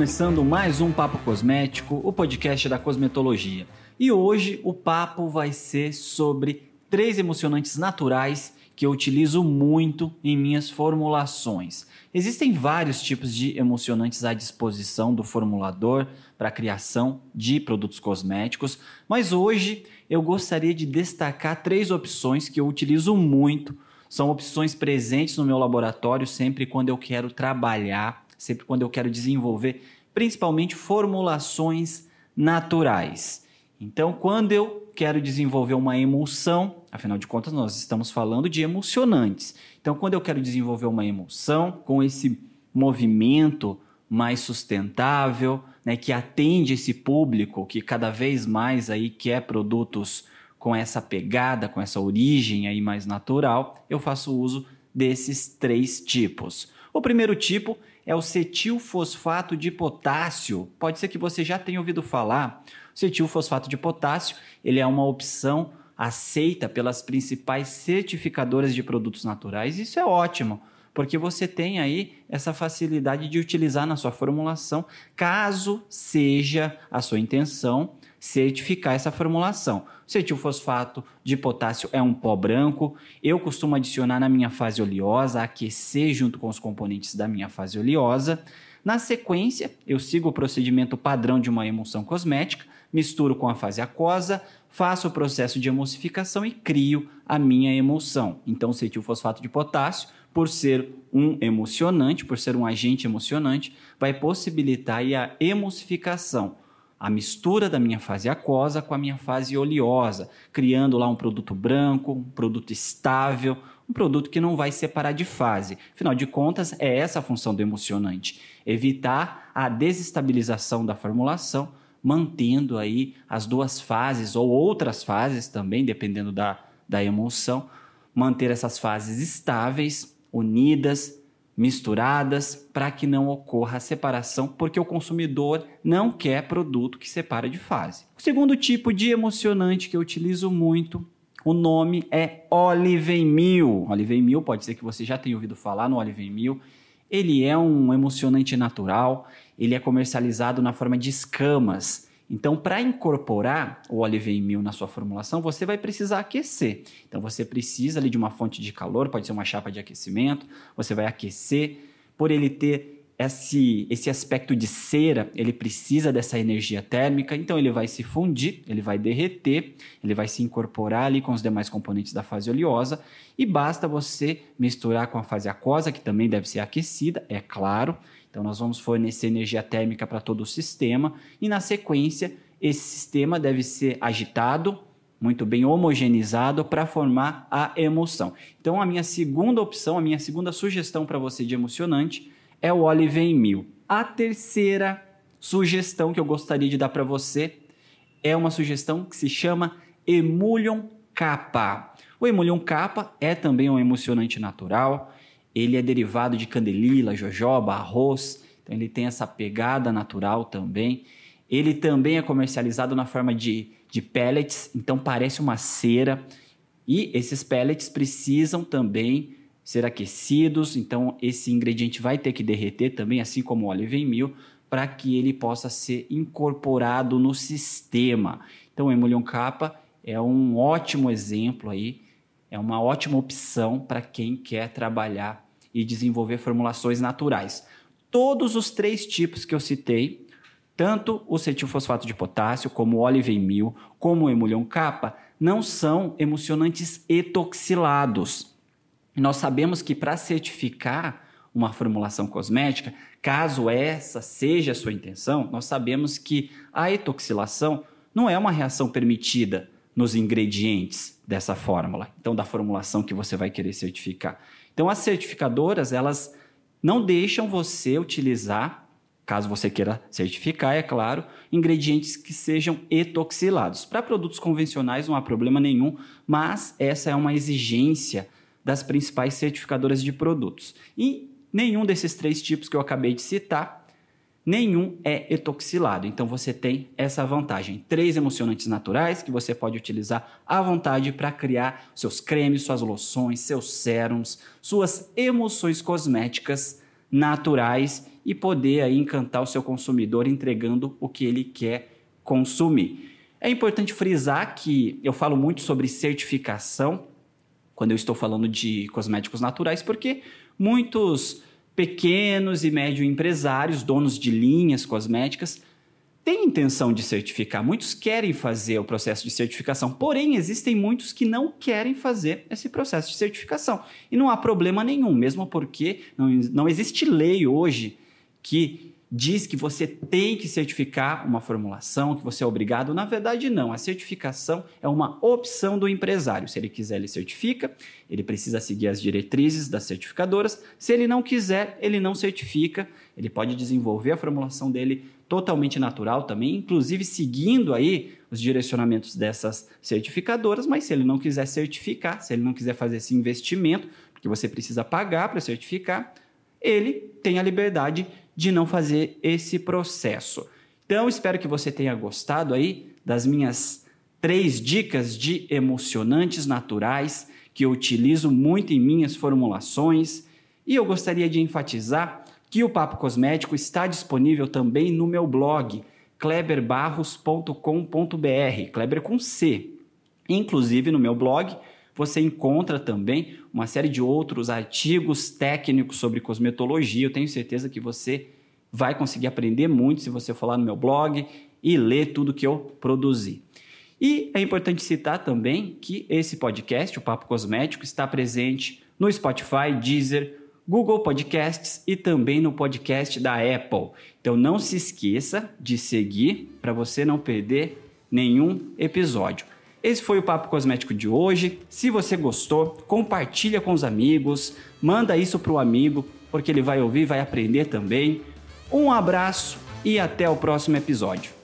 começando mais um Papo Cosmético, o podcast da cosmetologia. E hoje o papo vai ser sobre três emocionantes naturais que eu utilizo muito em minhas formulações. Existem vários tipos de emocionantes à disposição do formulador para a criação de produtos cosméticos, mas hoje eu gostaria de destacar três opções que eu utilizo muito. São opções presentes no meu laboratório sempre quando eu quero trabalhar, sempre quando eu quero desenvolver, principalmente formulações naturais. Então, quando eu quero desenvolver uma emulsão, afinal de contas, nós estamos falando de emocionantes. Então, quando eu quero desenvolver uma emulsão com esse movimento mais sustentável, né, que atende esse público que cada vez mais aí quer produtos com essa pegada, com essa origem aí mais natural, eu faço uso desses três tipos. O primeiro tipo é o cetilfosfato de potássio. Pode ser que você já tenha ouvido falar. O cetilfosfato de potássio ele é uma opção aceita pelas principais certificadoras de produtos naturais. Isso é ótimo, porque você tem aí essa facilidade de utilizar na sua formulação, caso seja a sua intenção certificar essa formulação. O cetilfosfato de potássio é um pó branco. Eu costumo adicionar na minha fase oleosa, aquecer junto com os componentes da minha fase oleosa. Na sequência, eu sigo o procedimento padrão de uma emulsão cosmética, misturo com a fase aquosa, faço o processo de emulsificação e crio a minha emulsão. Então, o cetilfosfato de potássio, por ser um emulsionante, por ser um agente emulsionante, vai possibilitar a emulsificação a mistura da minha fase aquosa com a minha fase oleosa, criando lá um produto branco, um produto estável, um produto que não vai separar de fase. Afinal de contas, é essa a função do emocionante: evitar a desestabilização da formulação, mantendo aí as duas fases ou outras fases também, dependendo da, da emulsão, manter essas fases estáveis, unidas, misturadas para que não ocorra a separação, porque o consumidor não quer produto que separa de fase. O segundo tipo de emocionante que eu utilizo muito, o nome é Oliveimil. Oliveimil, pode ser que você já tenha ouvido falar no Oliveimil. Ele é um emocionante natural, ele é comercializado na forma de escamas. Então, para incorporar o Oliveimil na sua formulação, você vai precisar aquecer. Então, você precisa ali de uma fonte de calor, pode ser uma chapa de aquecimento, você vai aquecer. Por ele ter esse, esse aspecto de cera, ele precisa dessa energia térmica, então ele vai se fundir, ele vai derreter, ele vai se incorporar ali com os demais componentes da fase oleosa e basta você misturar com a fase aquosa, que também deve ser aquecida, é claro, então, nós vamos fornecer energia térmica para todo o sistema e, na sequência, esse sistema deve ser agitado, muito bem homogeneizado para formar a emulsão. Então, a minha segunda opção, a minha segunda sugestão para você de emocionante é o Olive Mil. A terceira sugestão que eu gostaria de dar para você é uma sugestão que se chama Emulsion Kappa. O Emulsion Kappa é também um emocionante natural ele é derivado de candelila, jojoba, arroz, então ele tem essa pegada natural também. Ele também é comercializado na forma de, de pellets, então parece uma cera. E esses pellets precisam também ser aquecidos, então esse ingrediente vai ter que derreter também, assim como o óleo mil, para que ele possa ser incorporado no sistema. Então o Emulsion Capa é um ótimo exemplo aí é uma ótima opção para quem quer trabalhar e desenvolver formulações naturais. Todos os três tipos que eu citei, tanto o cetilfosfato de potássio, como o oliveimil, como o emulhão capa, não são emulsionantes etoxilados. Nós sabemos que para certificar uma formulação cosmética, caso essa seja a sua intenção, nós sabemos que a etoxilação não é uma reação permitida nos ingredientes dessa fórmula, então da formulação que você vai querer certificar. Então as certificadoras, elas não deixam você utilizar, caso você queira certificar, é claro, ingredientes que sejam etoxilados. Para produtos convencionais não há problema nenhum, mas essa é uma exigência das principais certificadoras de produtos. E nenhum desses três tipos que eu acabei de citar nenhum é etoxilado. Então você tem essa vantagem. Três emocionantes naturais que você pode utilizar à vontade para criar seus cremes, suas loções, seus sérums, suas emulsões cosméticas naturais e poder aí encantar o seu consumidor entregando o que ele quer consumir. É importante frisar que eu falo muito sobre certificação quando eu estou falando de cosméticos naturais, porque muitos pequenos e médio empresários, donos de linhas cosméticas, têm intenção de certificar. Muitos querem fazer o processo de certificação, porém existem muitos que não querem fazer esse processo de certificação. E não há problema nenhum, mesmo porque não, não existe lei hoje que diz que você tem que certificar uma formulação, que você é obrigado. Na verdade, não. A certificação é uma opção do empresário. Se ele quiser, ele certifica, ele precisa seguir as diretrizes das certificadoras. Se ele não quiser, ele não certifica. Ele pode desenvolver a formulação dele totalmente natural também, inclusive seguindo aí os direcionamentos dessas certificadoras, mas se ele não quiser certificar, se ele não quiser fazer esse investimento, porque você precisa pagar para certificar, ele tem a liberdade de não fazer esse processo. Então, espero que você tenha gostado aí das minhas três dicas de emocionantes naturais que eu utilizo muito em minhas formulações. E eu gostaria de enfatizar que o Papo Cosmético está disponível também no meu blog kleberbarros.com.br, Kleber com C. Inclusive no meu blog você encontra também uma série de outros artigos técnicos sobre cosmetologia. Eu tenho certeza que você vai conseguir aprender muito se você for lá no meu blog e ler tudo que eu produzi. E é importante citar também que esse podcast, o Papo Cosmético, está presente no Spotify, Deezer, Google Podcasts e também no podcast da Apple. Então não se esqueça de seguir para você não perder nenhum episódio. Esse foi o Papo Cosmético de hoje. Se você gostou, compartilha com os amigos, manda isso para o amigo, porque ele vai ouvir, vai aprender também. Um abraço e até o próximo episódio.